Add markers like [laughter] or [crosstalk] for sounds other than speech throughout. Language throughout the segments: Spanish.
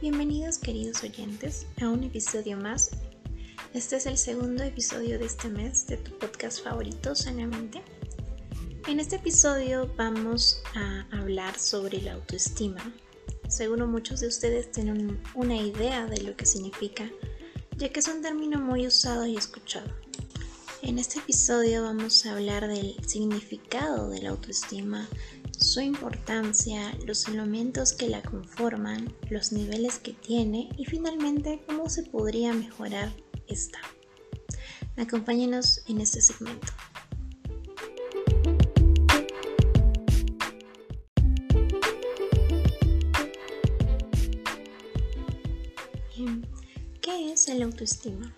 Bienvenidos queridos oyentes a un episodio más. Este es el segundo episodio de este mes de tu podcast favorito, Sanamente. En este episodio vamos a hablar sobre la autoestima. Seguro muchos de ustedes tienen una idea de lo que significa, ya que es un término muy usado y escuchado. En este episodio vamos a hablar del significado de la autoestima, su importancia, los elementos que la conforman, los niveles que tiene y finalmente cómo se podría mejorar esta. Acompáñenos en este segmento. ¿Qué es el autoestima?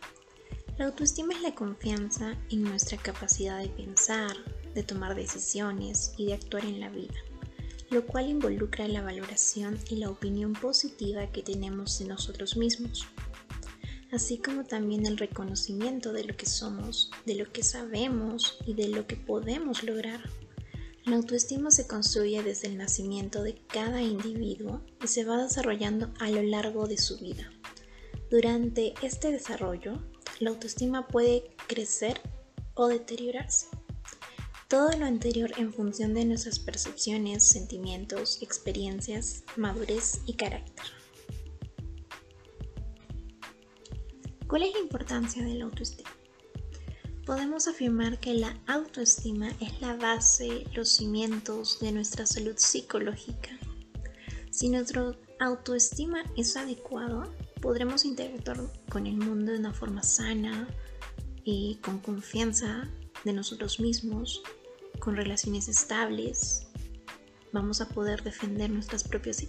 La autoestima es la confianza en nuestra capacidad de pensar, de tomar decisiones y de actuar en la vida, lo cual involucra la valoración y la opinión positiva que tenemos de nosotros mismos, así como también el reconocimiento de lo que somos, de lo que sabemos y de lo que podemos lograr. La autoestima se construye desde el nacimiento de cada individuo y se va desarrollando a lo largo de su vida. Durante este desarrollo, la autoestima puede crecer o deteriorarse. Todo lo anterior en función de nuestras percepciones, sentimientos, experiencias, madurez y carácter. ¿Cuál es la importancia de la autoestima? Podemos afirmar que la autoestima es la base, los cimientos de nuestra salud psicológica. Si nuestra autoestima es adecuado, podremos interactuar con el mundo de una forma sana y con confianza de nosotros mismos con relaciones estables, vamos a poder defender nuestras propias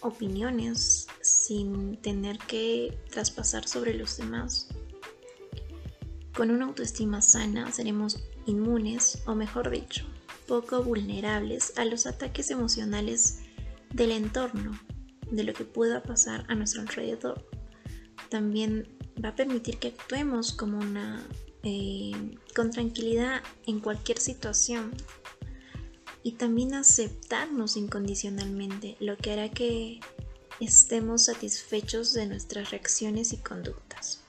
opiniones sin tener que traspasar sobre los demás. Con una autoestima sana seremos inmunes, o mejor dicho, poco vulnerables a los ataques emocionales del entorno, de lo que pueda pasar a nuestro alrededor. También va a permitir que actuemos como una eh, con tranquilidad en cualquier situación y también aceptarnos incondicionalmente, lo que hará que estemos satisfechos de nuestras reacciones y conductas.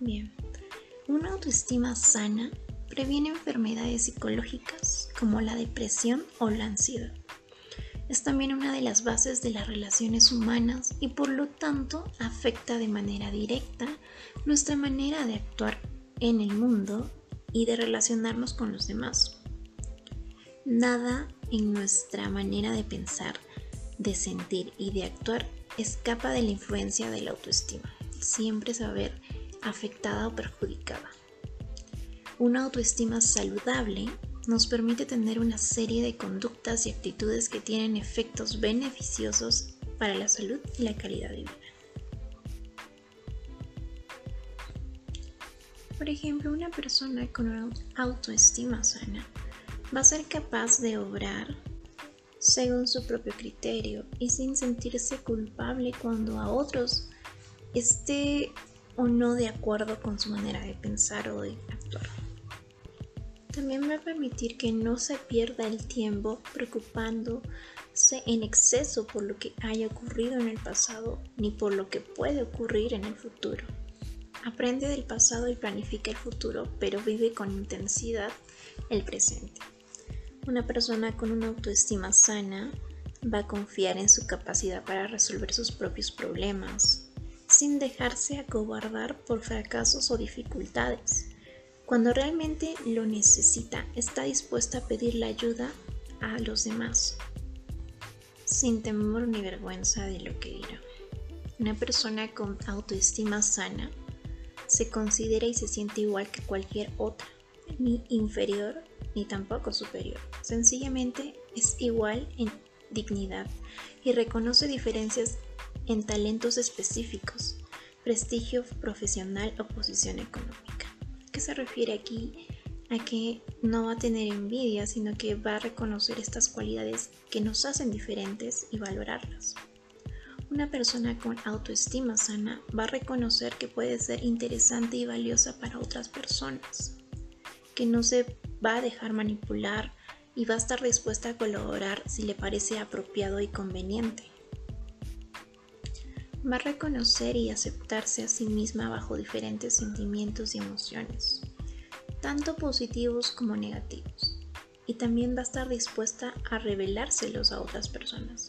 Bien, una autoestima sana previene enfermedades psicológicas como la depresión o la ansiedad es también una de las bases de las relaciones humanas y por lo tanto afecta de manera directa nuestra manera de actuar en el mundo y de relacionarnos con los demás. Nada en nuestra manera de pensar, de sentir y de actuar escapa de la influencia de la autoestima. Siempre se va a ver afectada o perjudicada. Una autoestima saludable nos permite tener una serie de conductas y actitudes que tienen efectos beneficiosos para la salud y la calidad de vida. Por ejemplo, una persona con una autoestima sana va a ser capaz de obrar según su propio criterio y sin sentirse culpable cuando a otros esté o no de acuerdo con su manera de pensar o de actuar. También va a permitir que no se pierda el tiempo preocupándose en exceso por lo que haya ocurrido en el pasado ni por lo que puede ocurrir en el futuro. Aprende del pasado y planifica el futuro, pero vive con intensidad el presente. Una persona con una autoestima sana va a confiar en su capacidad para resolver sus propios problemas, sin dejarse acobardar por fracasos o dificultades. Cuando realmente lo necesita, está dispuesta a pedir la ayuda a los demás, sin temor ni vergüenza de lo que dirá. Una persona con autoestima sana se considera y se siente igual que cualquier otra, ni inferior ni tampoco superior. Sencillamente es igual en dignidad y reconoce diferencias en talentos específicos, prestigio profesional o posición económica se refiere aquí a que no va a tener envidia, sino que va a reconocer estas cualidades que nos hacen diferentes y valorarlas. Una persona con autoestima sana va a reconocer que puede ser interesante y valiosa para otras personas, que no se va a dejar manipular y va a estar dispuesta a colaborar si le parece apropiado y conveniente. Va a reconocer y aceptarse a sí misma bajo diferentes sentimientos y emociones, tanto positivos como negativos, y también va a estar dispuesta a revelárselos a otras personas,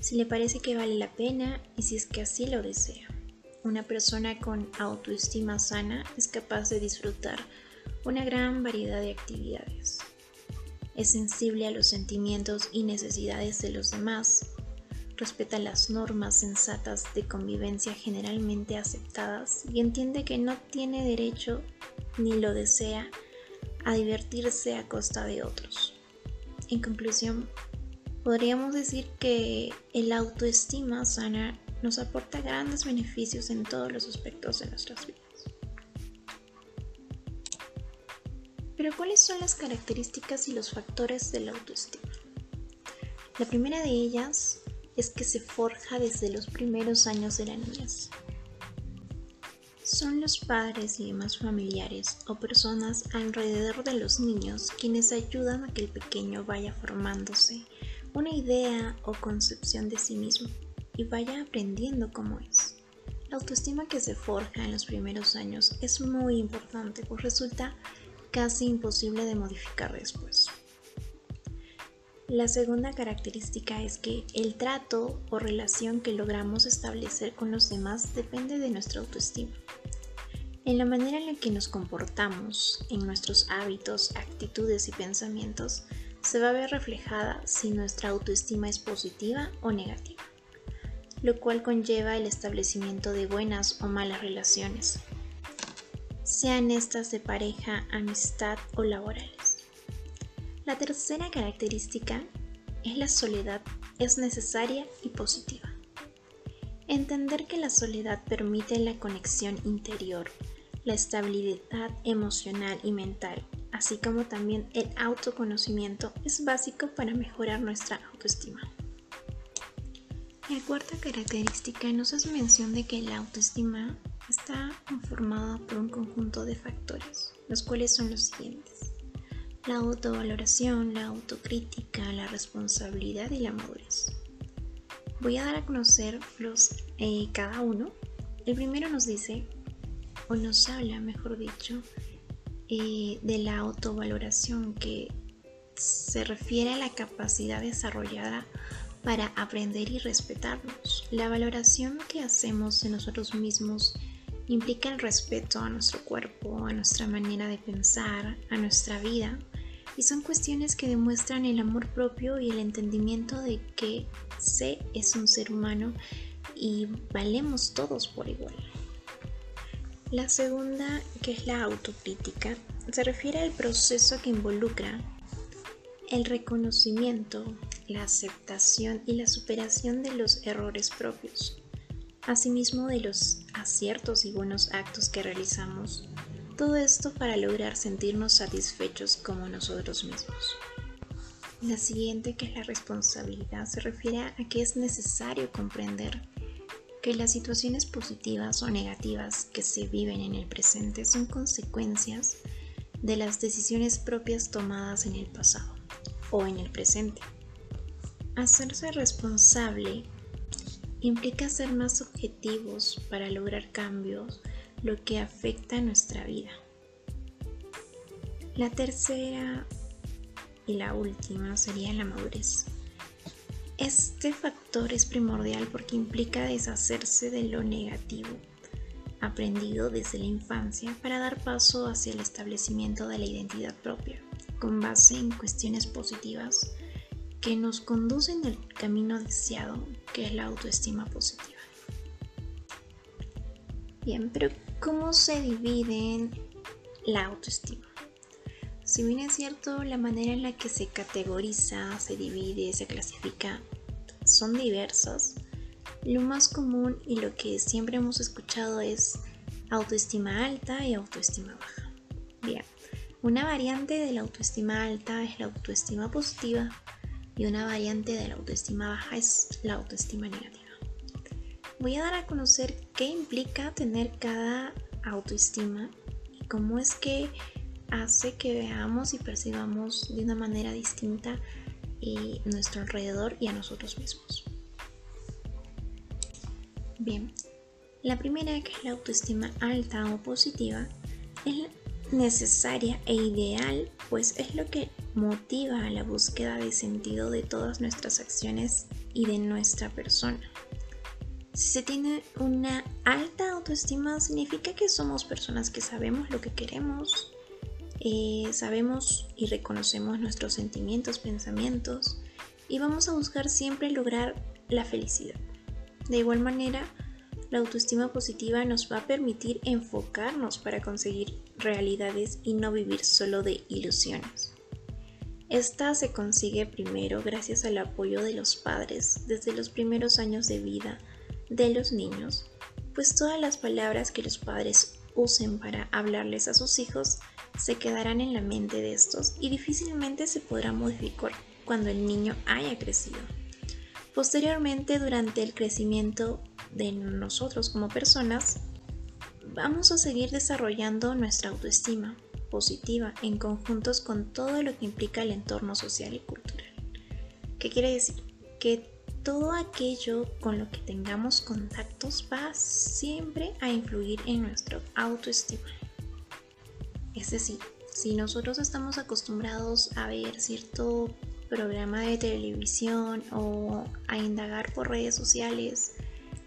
si le parece que vale la pena y si es que así lo desea. Una persona con autoestima sana es capaz de disfrutar una gran variedad de actividades. Es sensible a los sentimientos y necesidades de los demás respeta las normas sensatas de convivencia generalmente aceptadas y entiende que no tiene derecho ni lo desea a divertirse a costa de otros. En conclusión, podríamos decir que el autoestima sana nos aporta grandes beneficios en todos los aspectos de nuestras vidas. Pero ¿cuáles son las características y los factores de la autoestima? La primera de ellas es que se forja desde los primeros años de la niñez. Son los padres y demás familiares o personas alrededor de los niños quienes ayudan a que el pequeño vaya formándose una idea o concepción de sí mismo y vaya aprendiendo cómo es. La autoestima que se forja en los primeros años es muy importante, pues resulta casi imposible de modificar después. La segunda característica es que el trato o relación que logramos establecer con los demás depende de nuestra autoestima. En la manera en la que nos comportamos, en nuestros hábitos, actitudes y pensamientos, se va a ver reflejada si nuestra autoestima es positiva o negativa, lo cual conlleva el establecimiento de buenas o malas relaciones, sean estas de pareja, amistad o laborales. La tercera característica es la soledad es necesaria y positiva. Entender que la soledad permite la conexión interior, la estabilidad emocional y mental, así como también el autoconocimiento es básico para mejorar nuestra autoestima. La cuarta característica nos hace mención de que la autoestima está conformada por un conjunto de factores, los cuales son los siguientes la autovaloración, la autocrítica, la responsabilidad y la madurez. Voy a dar a conocer los, eh, cada uno. El primero nos dice, o nos habla, mejor dicho, eh, de la autovaloración que se refiere a la capacidad desarrollada para aprender y respetarnos. La valoración que hacemos de nosotros mismos implica el respeto a nuestro cuerpo, a nuestra manera de pensar, a nuestra vida y son cuestiones que demuestran el amor propio y el entendimiento de que C es un ser humano y valemos todos por igual. La segunda, que es la autocrítica, se refiere al proceso que involucra el reconocimiento, la aceptación y la superación de los errores propios, asimismo de los aciertos y buenos actos que realizamos todo esto para lograr sentirnos satisfechos como nosotros mismos. La siguiente, que es la responsabilidad, se refiere a que es necesario comprender que las situaciones positivas o negativas que se viven en el presente son consecuencias de las decisiones propias tomadas en el pasado o en el presente. Hacerse responsable implica ser más objetivos para lograr cambios lo que afecta a nuestra vida. La tercera y la última sería la madurez. Este factor es primordial porque implica deshacerse de lo negativo aprendido desde la infancia para dar paso hacia el establecimiento de la identidad propia, con base en cuestiones positivas que nos conducen al camino deseado, que es la autoestima positiva. Bien, pero ¿Cómo se divide la autoestima? Si bien es cierto, la manera en la que se categoriza, se divide, se clasifica son diversas, lo más común y lo que siempre hemos escuchado es autoestima alta y autoestima baja. Bien, una variante de la autoestima alta es la autoestima positiva y una variante de la autoestima baja es la autoestima negativa voy a dar a conocer qué implica tener cada autoestima y cómo es que hace que veamos y percibamos de una manera distinta y nuestro alrededor y a nosotros mismos. Bien, la primera, que es la autoestima alta o positiva, es necesaria e ideal, pues es lo que motiva a la búsqueda de sentido de todas nuestras acciones y de nuestra persona. Si se tiene una alta autoestima, significa que somos personas que sabemos lo que queremos, eh, sabemos y reconocemos nuestros sentimientos, pensamientos y vamos a buscar siempre lograr la felicidad. De igual manera, la autoestima positiva nos va a permitir enfocarnos para conseguir realidades y no vivir solo de ilusiones. Esta se consigue primero gracias al apoyo de los padres desde los primeros años de vida de los niños, pues todas las palabras que los padres usen para hablarles a sus hijos se quedarán en la mente de estos y difícilmente se podrá modificar cuando el niño haya crecido. Posteriormente, durante el crecimiento de nosotros como personas, vamos a seguir desarrollando nuestra autoestima positiva en conjuntos con todo lo que implica el entorno social y cultural. ¿Qué quiere decir? Que todo aquello con lo que tengamos contactos va siempre a influir en nuestra autoestima. Es decir, si nosotros estamos acostumbrados a ver cierto programa de televisión o a indagar por redes sociales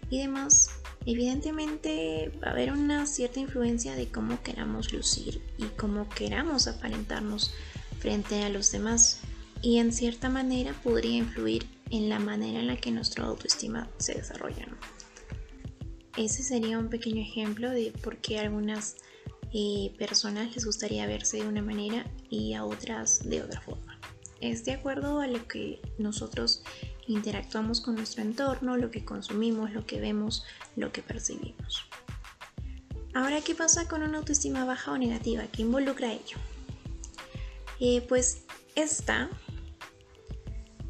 y demás, evidentemente va a haber una cierta influencia de cómo queramos lucir y cómo queramos aparentarnos frente a los demás y en cierta manera podría influir en la manera en la que nuestra autoestima se desarrolla. Ese sería un pequeño ejemplo de por qué a algunas eh, personas les gustaría verse de una manera y a otras de otra forma es de acuerdo a lo que nosotros interactuamos con nuestro entorno, lo que consumimos, lo que vemos, lo que percibimos. Ahora, ¿qué pasa con una autoestima baja o negativa? ¿Qué involucra ello? Eh, pues esta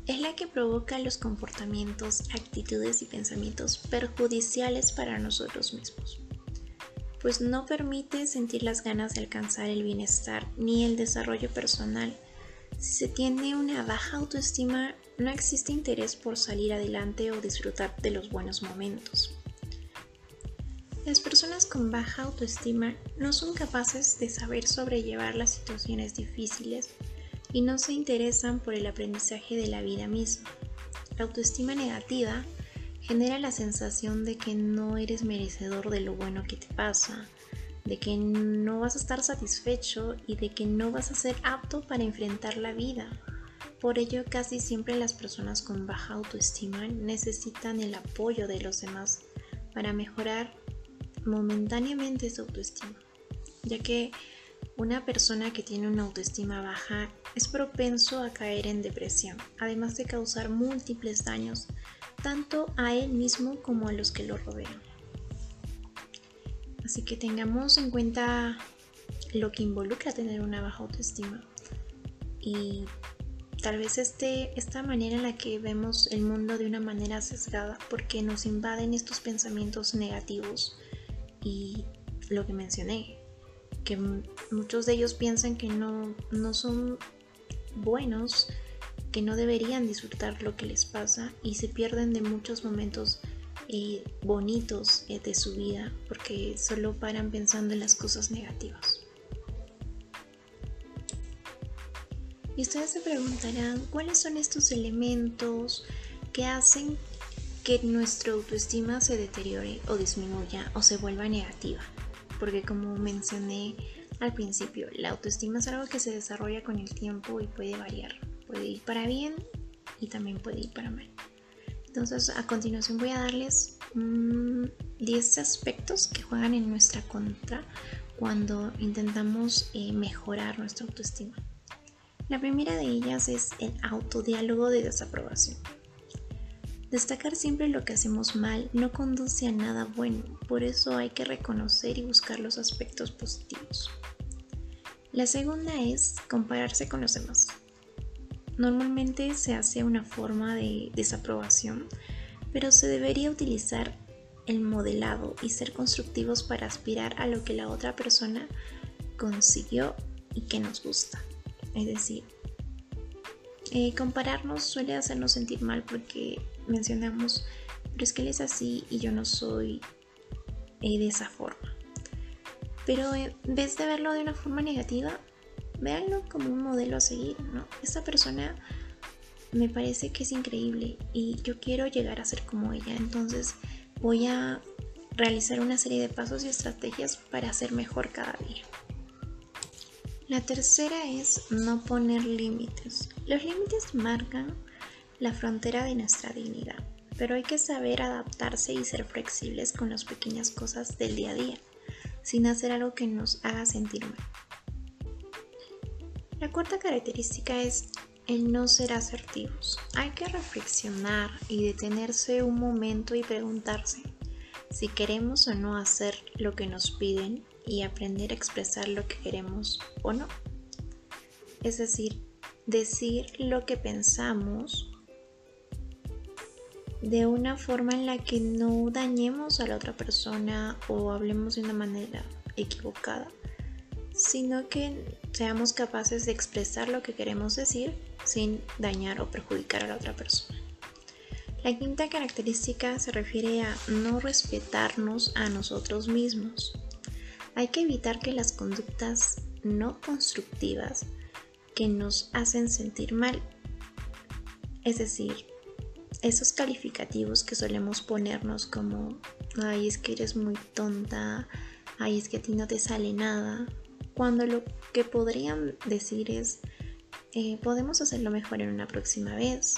es la que provoca los comportamientos, actitudes y pensamientos perjudiciales para nosotros mismos, pues no permite sentir las ganas de alcanzar el bienestar ni el desarrollo personal si se tiene una baja autoestima, no existe interés por salir adelante o disfrutar de los buenos momentos. Las personas con baja autoestima no son capaces de saber sobrellevar las situaciones difíciles y no se interesan por el aprendizaje de la vida misma. La autoestima negativa genera la sensación de que no eres merecedor de lo bueno que te pasa, de que no vas a estar satisfecho y de que no vas a ser apto para enfrentar la vida. Por ello, casi siempre las personas con baja autoestima necesitan el apoyo de los demás para mejorar momentáneamente su autoestima, ya que una persona que tiene una autoestima baja es propenso a caer en depresión, además de causar múltiples daños tanto a él mismo como a los que lo rodean. Así que tengamos en cuenta lo que involucra tener una baja autoestima. Y tal vez este, esta manera en la que vemos el mundo de una manera sesgada porque nos invaden estos pensamientos negativos y lo que mencioné, muchos de ellos piensan que no, no son buenos, que no deberían disfrutar lo que les pasa y se pierden de muchos momentos bonitos eh, de su vida porque solo paran pensando en las cosas negativas. Y ustedes se preguntarán cuáles son estos elementos que hacen que nuestra autoestima se deteriore o disminuya o se vuelva negativa. Porque como mencioné al principio, la autoestima es algo que se desarrolla con el tiempo y puede variar. Puede ir para bien y también puede ir para mal. Entonces a continuación voy a darles 10 aspectos que juegan en nuestra contra cuando intentamos eh, mejorar nuestra autoestima. La primera de ellas es el autodiálogo de desaprobación. Destacar siempre lo que hacemos mal no conduce a nada bueno, por eso hay que reconocer y buscar los aspectos positivos. La segunda es compararse con los demás. Normalmente se hace una forma de desaprobación, pero se debería utilizar el modelado y ser constructivos para aspirar a lo que la otra persona consiguió y que nos gusta. Es decir, eh, compararnos suele hacernos sentir mal porque mencionamos pero es que él es así y yo no soy eh, de esa forma. Pero en vez de verlo de una forma negativa, véanlo como un modelo a seguir, ¿no? Esta persona me parece que es increíble y yo quiero llegar a ser como ella, entonces voy a realizar una serie de pasos y estrategias para ser mejor cada día. La tercera es no poner límites. Los límites marcan la frontera de nuestra dignidad, pero hay que saber adaptarse y ser flexibles con las pequeñas cosas del día a día, sin hacer algo que nos haga sentir mal. La cuarta característica es el no ser asertivos. Hay que reflexionar y detenerse un momento y preguntarse si queremos o no hacer lo que nos piden y aprender a expresar lo que queremos o no. Es decir, decir lo que pensamos de una forma en la que no dañemos a la otra persona o hablemos de una manera equivocada, sino que seamos capaces de expresar lo que queremos decir sin dañar o perjudicar a la otra persona. La quinta característica se refiere a no respetarnos a nosotros mismos. Hay que evitar que las conductas no constructivas que nos hacen sentir mal, es decir, esos calificativos que solemos ponernos como, ay, es que eres muy tonta, ay, es que a ti no te sale nada, cuando lo que podrían decir es, eh, podemos hacerlo mejor en una próxima vez.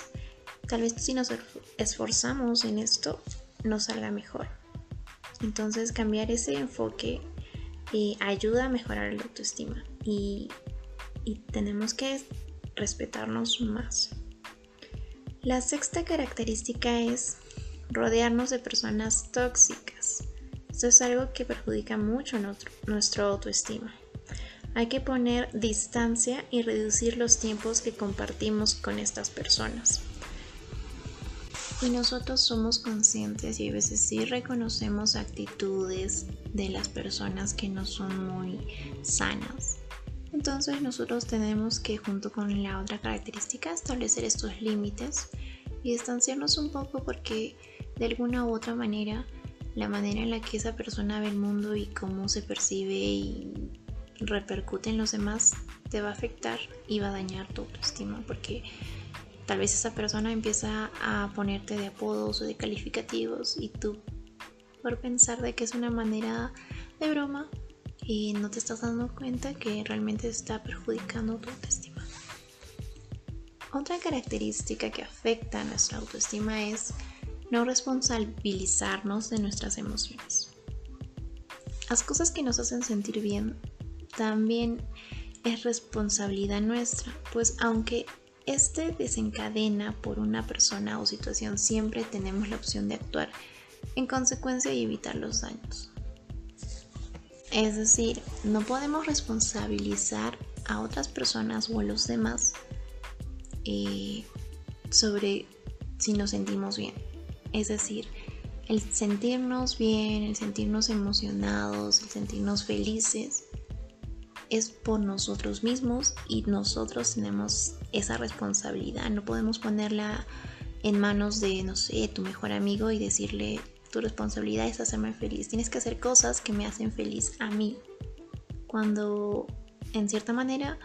Tal vez si nos esforzamos en esto, nos salga mejor. Entonces cambiar ese enfoque ayuda a mejorar la autoestima y, tenemos que respetarnos más. La sexta característica es rodearnos de personas tóxicas. Esto es algo que perjudica mucho nuestra autoestima. Hay que poner distancia y reducir los tiempos que compartimos con estas personas. Y nosotros somos conscientes y a veces sí reconocemos actitudes de las personas que no son muy sanas. Entonces nosotros tenemos que junto con la otra característica establecer estos límites y distanciarnos un poco porque de alguna u otra manera la manera en la que esa persona ve el mundo y cómo se percibe y repercute en los demás te va a afectar y va a dañar tu autoestima porque Tal vez esa persona empieza a ponerte de apodos o de calificativos y tú por pensar de que es una manera de broma y no te estás dando cuenta que realmente está perjudicando tu autoestima. Otra característica que afecta a nuestra autoestima es no responsabilizarnos de nuestras emociones. Las cosas que nos hacen sentir bien también es responsabilidad nuestra, pues aunque este desencadena por una persona o situación, siempre tenemos la opción de actuar en consecuencia y evitar los daños. Es decir, no podemos responsabilizar a otras personas o a los demás eh, sobre si nos sentimos bien. Es decir, el sentirnos bien, el sentirnos emocionados, el sentirnos felices, es por nosotros mismos y nosotros tenemos esa responsabilidad. No podemos ponerla en manos de, no sé, tu mejor amigo y decirle, tu responsabilidad es hacerme feliz. Tienes que hacer cosas que me hacen feliz a mí. Cuando, en cierta manera,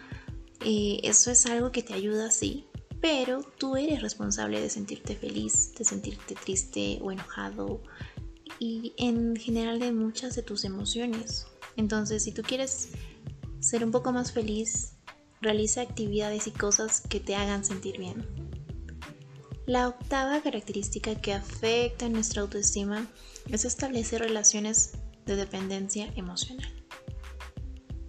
eh, eso es algo que te ayuda, sí, pero tú eres responsable de sentirte feliz, de sentirte triste o enojado y en general de muchas de tus emociones. Entonces, si tú quieres ser un poco más feliz, realiza actividades y cosas que te hagan sentir bien. La octava característica que afecta nuestra autoestima es establecer relaciones de dependencia emocional.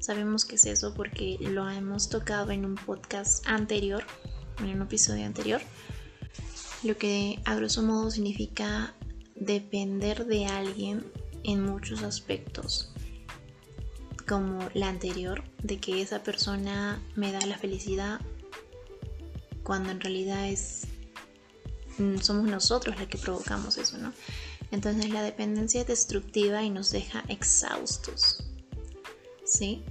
Sabemos que es eso porque lo hemos tocado en un podcast anterior, en un episodio anterior, lo que a grosso modo significa depender de alguien en muchos aspectos como la anterior, de que esa persona me da la felicidad cuando en realidad es mm, somos nosotros los que provocamos eso, ¿no? Entonces la dependencia es destructiva y nos deja exhaustos. ¿Sí?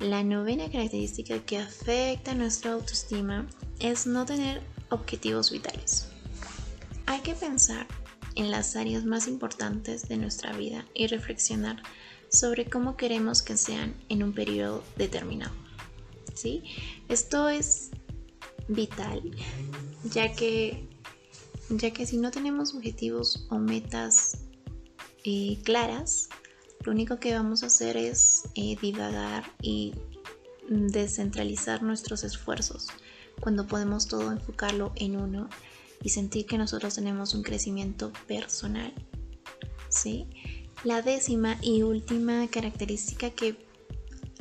La novena característica que afecta nuestra autoestima es no tener objetivos vitales. Hay que pensar en las áreas más importantes de nuestra vida y reflexionar sobre cómo queremos que sean en un periodo determinado. ¿Sí? Esto es vital, ya que, ya que si no tenemos objetivos o metas eh, claras, lo único que vamos a hacer es eh, divagar y descentralizar nuestros esfuerzos cuando podemos todo enfocarlo en uno y sentir que nosotros tenemos un crecimiento personal. ¿sí? La décima y última característica que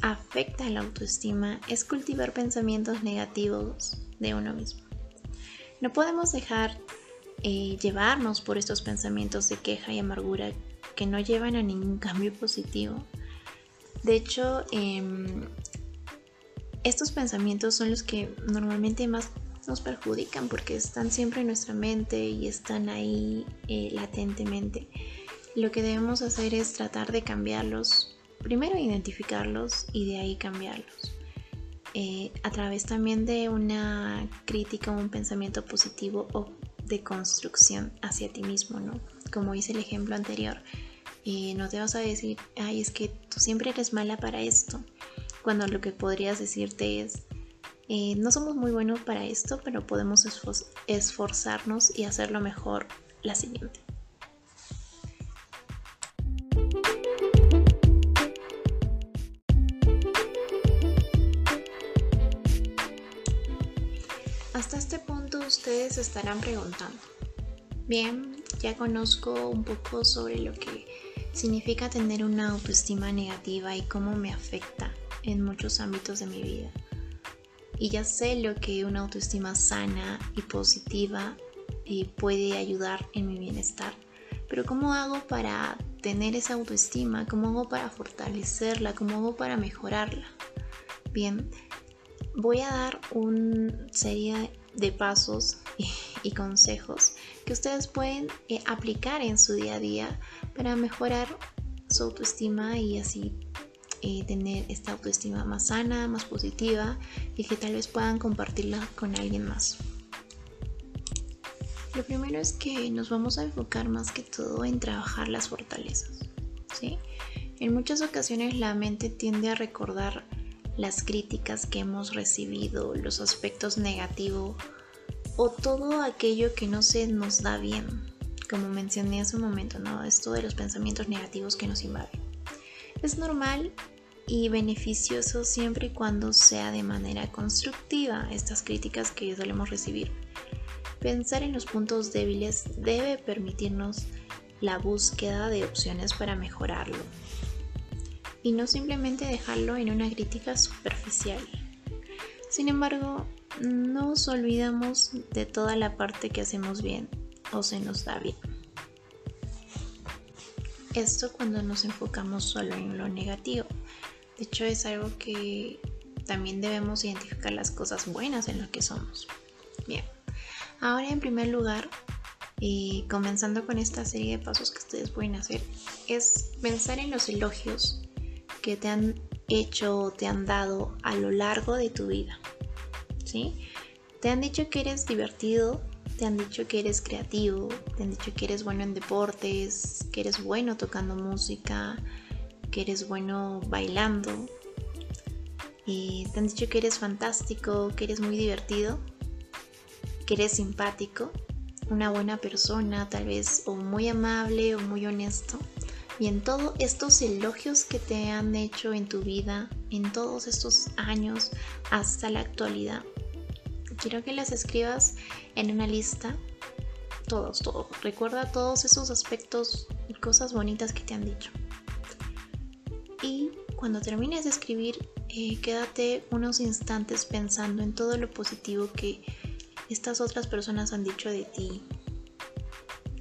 afecta a la autoestima es cultivar pensamientos negativos de uno mismo. No podemos dejar eh, llevarnos por estos pensamientos de queja y amargura que no llevan a ningún cambio positivo. De hecho, em, estos pensamientos son los que normalmente más nos perjudican porque están siempre en nuestra mente y están ahí eh, latentemente. Lo que debemos hacer es tratar de cambiarlos, primero identificarlos y de ahí cambiarlos. Eh, a través también de una crítica o un pensamiento positivo o de construcción hacia ti mismo, ¿no? Como hice el ejemplo anterior, eh, no te vas a decir, ay, es que tú siempre eres mala para esto, cuando lo que podrías decirte es, eh, no somos muy buenos para esto, pero podemos esforzarnos y hacerlo mejor la siguiente. Ustedes estarán preguntando, bien, ya conozco un poco sobre lo que significa tener una autoestima negativa y cómo me afecta en muchos ámbitos de mi vida. Y ya sé lo que una autoestima sana y positiva eh, puede ayudar en mi bienestar. Pero ¿cómo hago para tener esa autoestima? ¿Cómo hago para fortalecerla? ¿Cómo hago para mejorarla? Bien, voy a dar una serie de pasos y, consejos que ustedes pueden eh, aplicar en su día a día para mejorar su autoestima y así eh, tener esta autoestima más sana, más positiva y que tal vez puedan compartirla con alguien más. Lo primero es que nos vamos a enfocar más que todo en trabajar las fortalezas. ¿sí? En muchas ocasiones la mente tiende a recordar las críticas que hemos recibido, los aspectos negativos o todo aquello que no se nos da bien, como mencioné hace un momento, ¿no? Esto de los pensamientos negativos que nos invaden. Es normal y beneficioso siempre y cuando sea de manera constructiva estas críticas que solemos recibir. Pensar en los puntos débiles debe permitirnos la búsqueda de opciones para mejorarlo y no simplemente dejarlo en una crítica superficial. Sin embargo, no nos olvidamos de toda la parte que hacemos bien o se nos da bien. Esto cuando nos enfocamos solo en lo negativo. De hecho es algo que también debemos identificar las cosas buenas en lo que somos. Bien, ahora en primer lugar, y comenzando con esta serie de pasos que ustedes pueden hacer, es pensar en los elogios que te han hecho te han dado a lo largo de tu vida. ¿Sí? Te han dicho que eres divertido, te han dicho que eres creativo, te han dicho que eres bueno en deportes, que eres bueno tocando música, que eres bueno bailando. Y te han dicho que eres fantástico, que eres muy divertido, que eres simpático, una buena persona tal vez, o muy amable o muy honesto. Y en todos estos elogios que te han hecho en tu vida, en todos estos años hasta la actualidad, quiero que las escribas en una lista. Todos, todos. Recuerda todos esos aspectos y cosas bonitas que te han dicho. Y cuando termines de escribir, eh, quédate unos instantes pensando en todo lo positivo que estas otras personas han dicho de ti.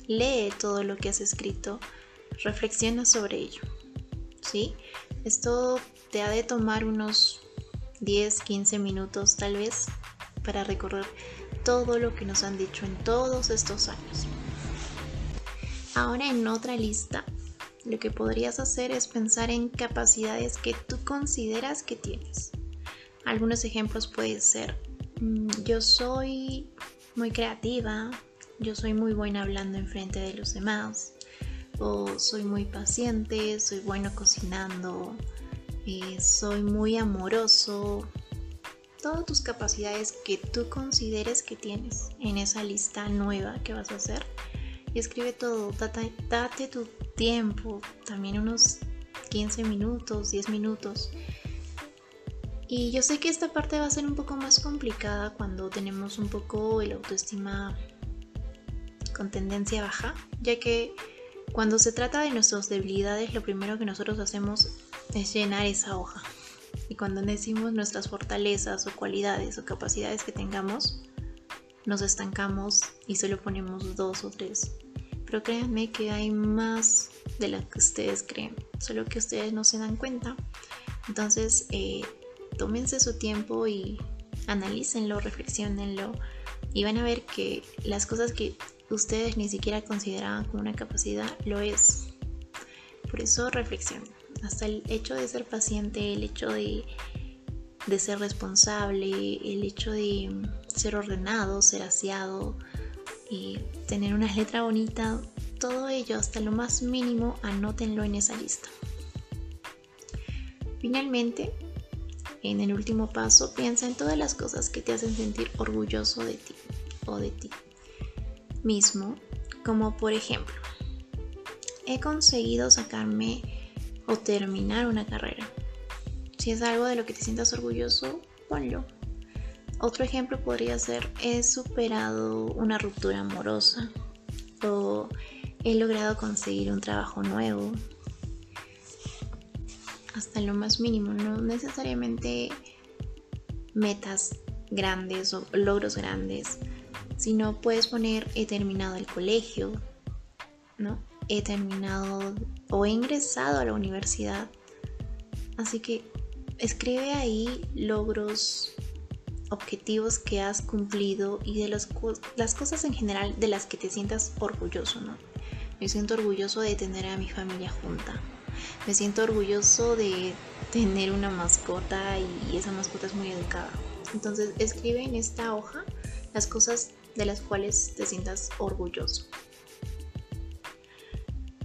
Lee todo lo que has escrito, reflexiona sobre ello. ¿Sí? Esto te ha de tomar unos 10, 15 minutos tal vez para recordar todo lo que nos han dicho en todos estos años. Ahora en otra lista, lo que podrías hacer es pensar en capacidades que tú consideras que tienes. Algunos ejemplos pueden ser, mm, yo soy muy creativa, yo soy muy buena hablando en frente de los demás, soy muy paciente, soy bueno cocinando, eh, soy muy amoroso. Todas tus capacidades que tú consideres que tienes en esa lista nueva que vas a hacer. Y escribe todo, date tu tiempo, también unos 15 minutos, 10 minutos. Y yo sé que esta parte va a ser un poco más complicada cuando tenemos un poco el autoestima con tendencia baja, ya que cuando se trata de nuestras debilidades, lo primero que nosotros hacemos es llenar esa hoja. Y cuando decimos nuestras fortalezas o cualidades o capacidades que tengamos, nos estancamos y solo ponemos dos o tres. Pero créanme que hay más de lo que ustedes creen, solo que ustedes no se dan cuenta. Entonces, eh, tómense su tiempo y analícenlo, reflexionenlo y van a ver que las cosas que ustedes ni siquiera consideraban como una capacidad lo es. Por eso reflexionen. Hasta el hecho de ser paciente, el hecho de, de ser responsable, el hecho de ser ordenado, ser aseado, y tener una letra bonita, todo ello hasta lo más mínimo anótenlo en esa lista. Finalmente, en el último paso, piensa en todas las cosas que te hacen sentir orgulloso de ti o de ti mismo, como por ejemplo, he conseguido sacarme o terminar una carrera. Si es algo de lo que te sientas orgulloso, ponlo. Otro ejemplo podría ser he superado una ruptura amorosa o he logrado conseguir un trabajo nuevo. Hasta lo más mínimo, no necesariamente metas grandes o logros grandes, sino puedes poner he terminado el colegio, ¿no? He terminado o he ingresado a la universidad. Así que escribe ahí logros objetivos que has cumplido y de las cosas en general de las que te sientas orgulloso, ¿no? Me siento orgulloso de tener a mi familia junta. Me siento orgulloso de tener una mascota y esa mascota es muy educada. Entonces escribe en esta hoja las cosas de las cuales te sientas orgulloso.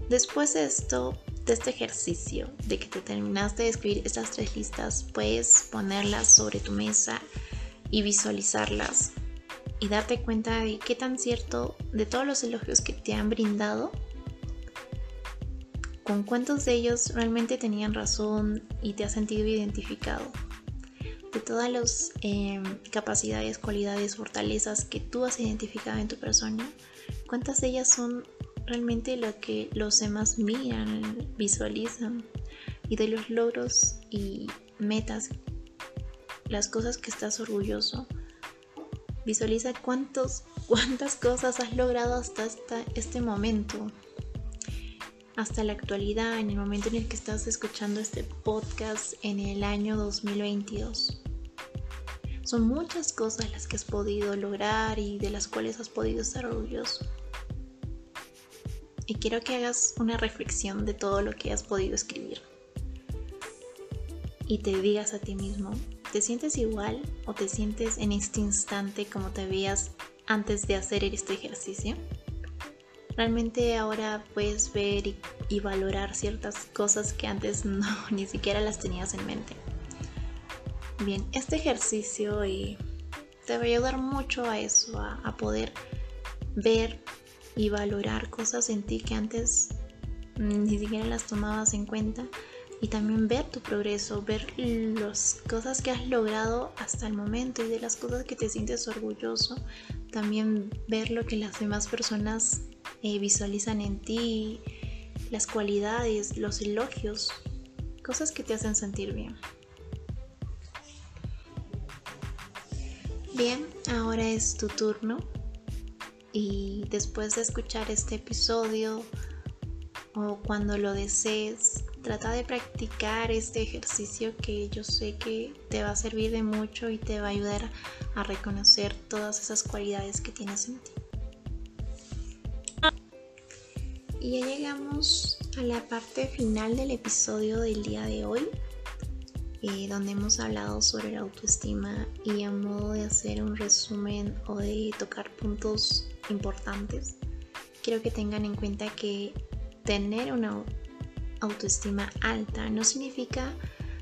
Después de esto, de este ejercicio, de que te terminaste de escribir estas tres listas, puedes ponerlas sobre tu mesa y visualizarlas y darte cuenta de qué tan cierto de todos los elogios que te han brindado, con cuántos de ellos realmente tenían razón y te has sentido identificado. De todas las em, capacidades, cualidades, fortalezas que tú has identificado en tu persona, cuántas de ellas son realmente lo que los demás miran, visualizan y de los logros y metas las cosas que estás orgulloso. Visualiza cuántos, cuántas cosas has logrado hasta, este momento, hasta la actualidad, en el momento en el que estás escuchando este podcast en el año 2022. Son muchas cosas las que has podido lograr y de las cuales has podido estar orgulloso. Y quiero que hagas una reflexión de todo lo que has podido escribir. Y te digas a ti mismo, ¿Te sientes igual o te sientes en este instante como te veías antes de hacer este ejercicio? Realmente ahora puedes ver y, valorar ciertas cosas que antes [laughs] no ni siquiera las tenías en mente. Bien, este ejercicio te va a ayudar mucho a eso, a poder ver y valorar cosas en ti que antes ni siquiera las tomabas en cuenta y también ver tu progreso, ver las cosas que has logrado hasta el momento y de las cosas que te sientes orgulloso, también ver lo que las demás personas eh, visualizan en ti, las cualidades, los elogios, cosas que te hacen sentir bien. Bien, ahora es tu turno y después de escuchar este episodio o cuando lo desees, trata de practicar este ejercicio que yo sé que te va a servir de mucho y te va a ayudar a reconocer todas esas cualidades que tienes en ti. Y ya llegamos a la parte final del episodio del día de hoy. Eh, donde hemos hablado sobre la autoestima y a modo de hacer un resumen o de tocar puntos importantes, quiero que tengan en cuenta que tener una autoestima alta no significa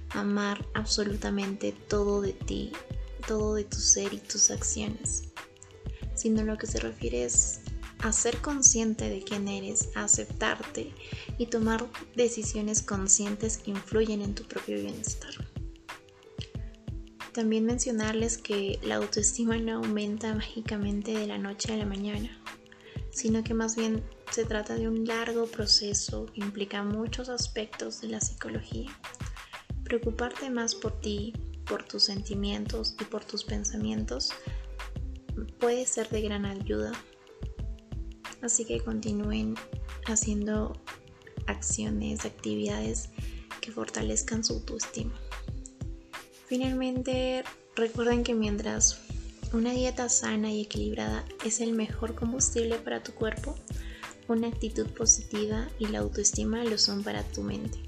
amar absolutamente todo de ti, todo de tu ser y tus acciones, sino lo que se refiere es a ser consciente de quién eres, a aceptarte y tomar decisiones conscientes que influyen en tu propio bienestar. También mencionarles que la autoestima no aumenta mágicamente de la noche a la mañana, sino que más bien se trata de un largo proceso que implica muchos aspectos de la psicología. Preocuparte más por ti, por tus sentimientos y por tus pensamientos puede ser de gran ayuda. Así que continúen haciendo acciones, actividades que fortalezcan su autoestima. Finalmente, recuerden que mientras una dieta sana y equilibrada es el mejor combustible para tu cuerpo, una actitud positiva y la autoestima lo son para tu mente.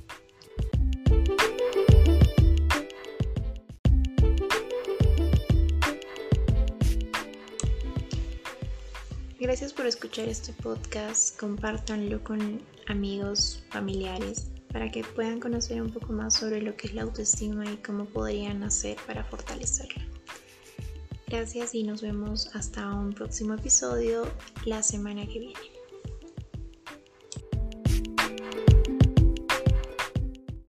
Gracias por escuchar este podcast, compártanlo con amigos, familiares, para que puedan conocer un poco más sobre lo que es la autoestima y cómo podrían hacer para fortalecerla. Gracias y nos vemos hasta un próximo episodio la semana que viene.